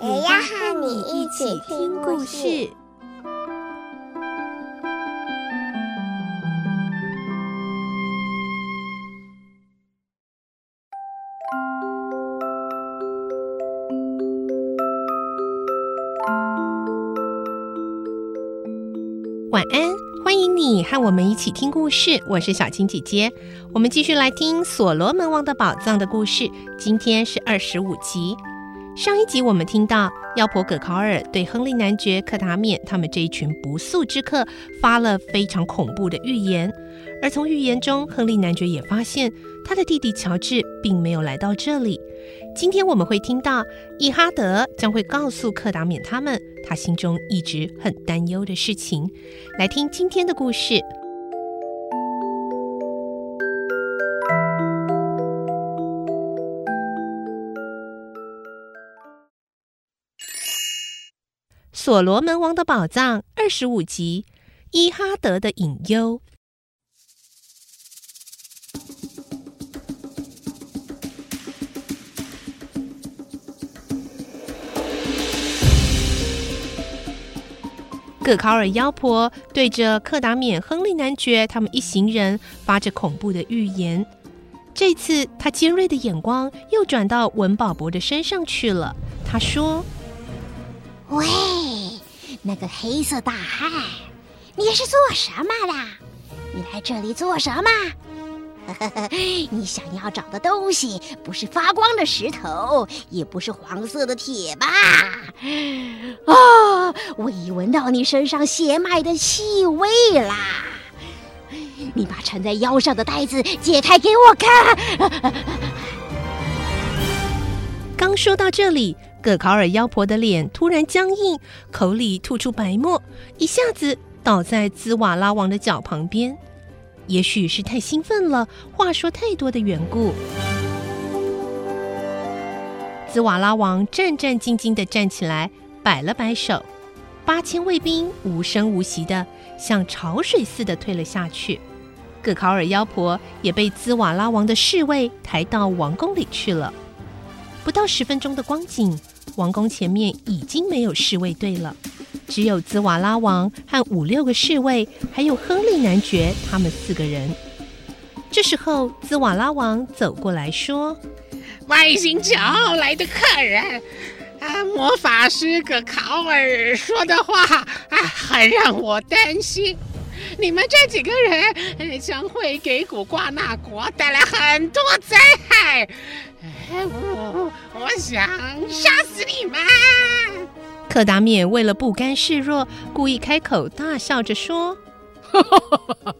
也要和你一起听故事。晚安，欢迎你和我们一起听故事。我是小青姐姐，我们继续来听《所罗门王的宝藏》的故事。今天是二十五集。上一集我们听到，妖婆葛考尔对亨利男爵、克达冕他们这一群不速之客发了非常恐怖的预言，而从预言中，亨利男爵也发现他的弟弟乔治并没有来到这里。今天我们会听到伊哈德将会告诉克达冕他们，他心中一直很担忧的事情。来听今天的故事，《所罗门王的宝藏》二十五集，伊哈德的隐忧。葛考尔妖婆对着克达冕、亨利男爵他们一行人发着恐怖的预言。这次，他尖锐的眼光又转到文保博的身上去了。他说：“喂，那个黑色大汉，你是做什么的？你来这里做什么？” 你想要找的东西不是发光的石头，也不是黄色的铁吧？啊、我已闻到你身上血脉的气味啦！你把缠在腰上的带子解开给我看。刚说到这里，葛考尔妖婆的脸突然僵硬，口里吐出白沫，一下子倒在兹瓦拉王的脚旁边。也许是太兴奋了，话说太多的缘故。兹瓦拉王战战兢兢地站起来，摆了摆手，八千卫兵无声无息地像潮水似的退了下去。葛考尔妖婆也被兹瓦拉王的侍卫抬到王宫里去了。不到十分钟的光景，王宫前面已经没有侍卫队了。只有兹瓦拉王和五六个侍卫，还有亨利男爵，他们四个人。这时候，兹瓦拉王走过来说：“外星桥来的客人，啊，魔法师葛考尔说的话啊，很让我担心。你们这几个人将会给古瓜纳国带来很多灾害。我 我想杀死你们。”克达冕为了不甘示弱，故意开口大笑着说：“哈哈哈哈哈！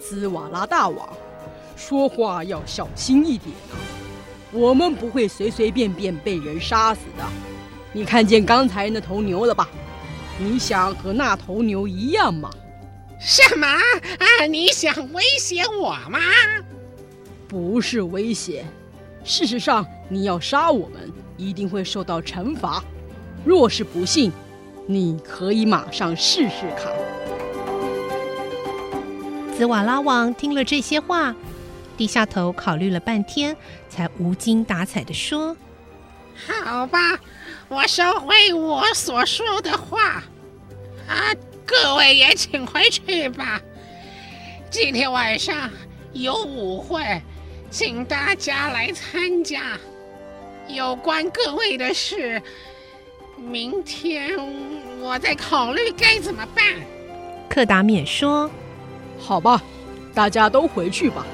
兹瓦拉大王，说话要小心一点啊！我们不会随随便便被人杀死的。你看见刚才那头牛了吧？你想和那头牛一样吗？什么啊？你想威胁我吗？不是威胁。事实上，你要杀我们，一定会受到惩罚。”若是不信，你可以马上试试看。紫瓦拉王听了这些话，低下头考虑了半天，才无精打采的说：“好吧，我收回我所说的话。啊，各位也请回去吧。今天晚上有舞会，请大家来参加。有关各位的事。”明天我再考虑该怎么办。克达免说：“好吧，大家都回去吧。”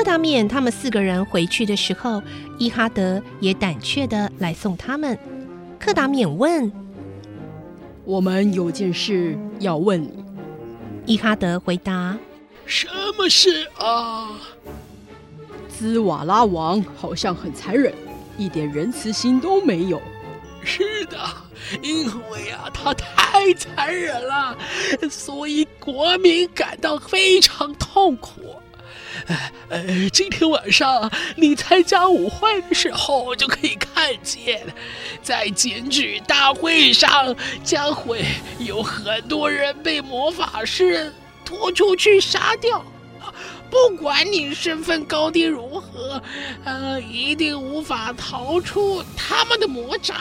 克达免他们四个人回去的时候，伊哈德也胆怯的来送他们。克达免问：“我们有件事要问你。”伊哈德回答：“什么事啊？”兹瓦拉王好像很残忍，一点仁慈心都没有。是的，因为啊，他太残忍了，所以国民感到非常痛苦。呃，今天晚上你参加舞会的时候，就可以看见，在检举大会上，将会有很多人被魔法师拖出去杀掉。不管你身份高低如何，呃，一定无法逃出他们的魔掌。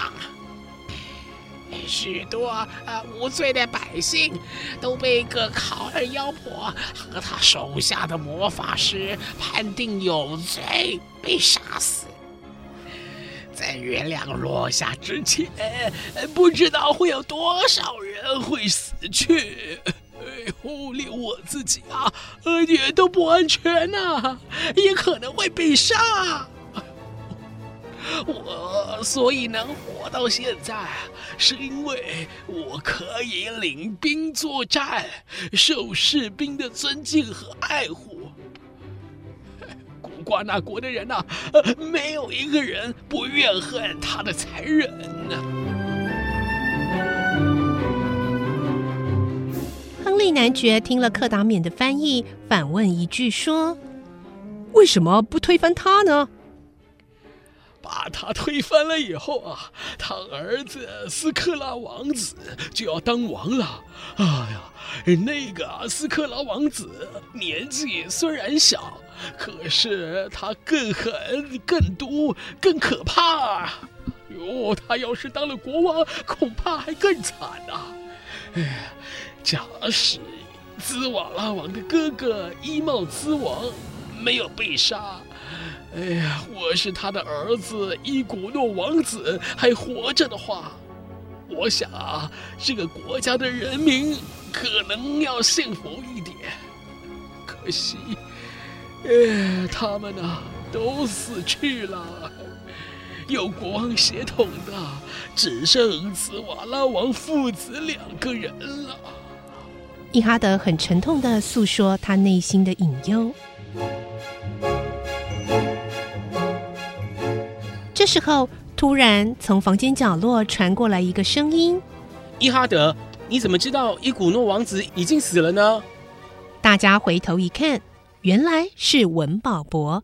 许多、呃、无罪的百姓都被个考尔妖婆和他手下的魔法师判定有罪，被杀死。在月亮落下之前，不知道会有多少人会死去。哎呦，连我自己啊，也都不安全呐、也可能会被杀。我所以能活到现在，是因为我可以领兵作战，受士兵的尊敬和爱护。古瓜纳国的人呐、啊，没有一个人不怨恨他的残忍呢。亨利男爵听了克达缅的翻译，反问一句说：“为什么不推翻他呢？”把他推翻了以后啊，他儿子斯克拉王子就要当王了。哎呀，那个斯克拉王子年纪虽然小，可是他更狠、更毒、更可怕。哟，他要是当了国王，恐怕还更惨呐、啊。哎，假使兹瓦拉王的哥哥伊茂兹王没有被杀。哎呀，我是他的儿子伊古诺王子，还活着的话，我想啊，这个国家的人民可能要幸福一点。可惜，哎，他们呢、都死去了，有国王血统的只剩茨瓦拉王父子两个人了。伊哈德很沉痛地诉说他内心的隐忧。这时候，突然从房间角落传过来一个声音：“伊哈德，你怎么知道伊古诺王子已经死了呢？”大家回头一看，原来是文保博。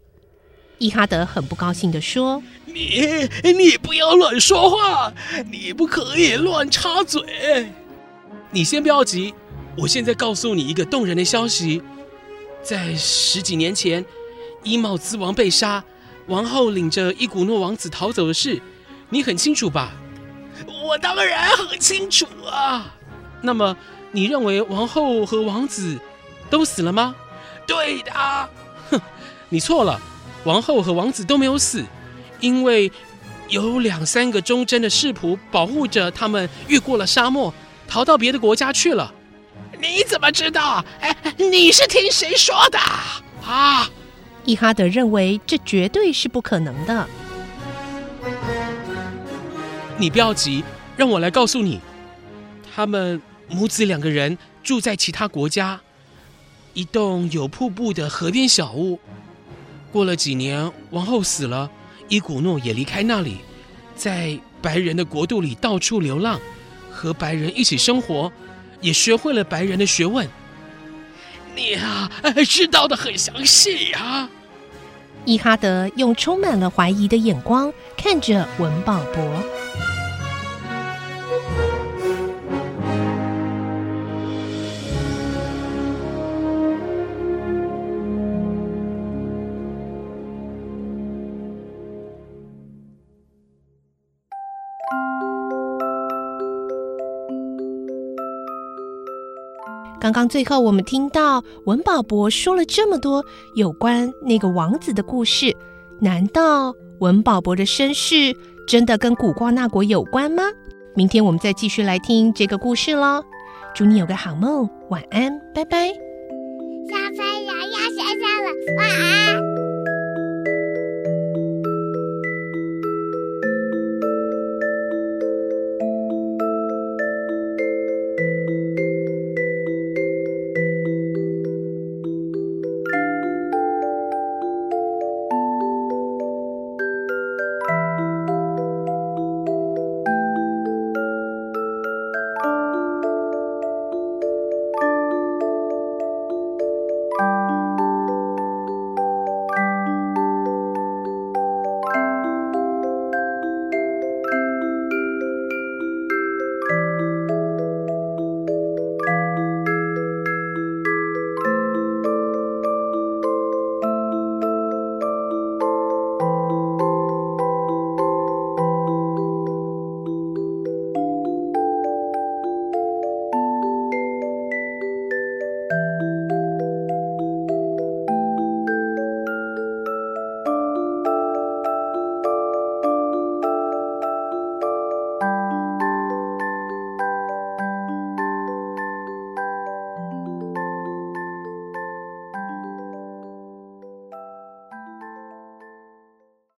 伊哈德很不高兴地说：“你你不要乱说话，你不可以乱插嘴。你先不要急，我现在告诉你一个动人的消息：在十几年前，伊茂兹王被杀。”王后领着伊古诺王子逃走的事，你很清楚吧？我当然很清楚啊。那么，你认为王后和王子都死了吗？对的。哼，你错了，王后和王子都没有死，因为有两三个忠贞的侍仆保护着他们，越过了沙漠，逃到别的国家去了。你怎么知道？哎，你是听谁说的？啊？伊哈德认为这绝对是不可能的。你不要急，让我来告诉你，他们母子两个人住在其他国家，一栋有瀑布的河边小屋。过了几年，王后死了，伊古诺也离开那里，在白人的国度里到处流浪，和白人一起生活，也学会了白人的学问。你啊，知道的很详细呀。伊哈德用充满了怀疑的眼光看着文保博。刚刚最后，我们听到文保博说了这么多有关那个王子的故事，难道文保博的身世真的跟古瓜那国有关吗？明天我们再继续来听这个故事喽！祝你有个好梦，晚安，拜拜。小朋友要睡觉了，晚安。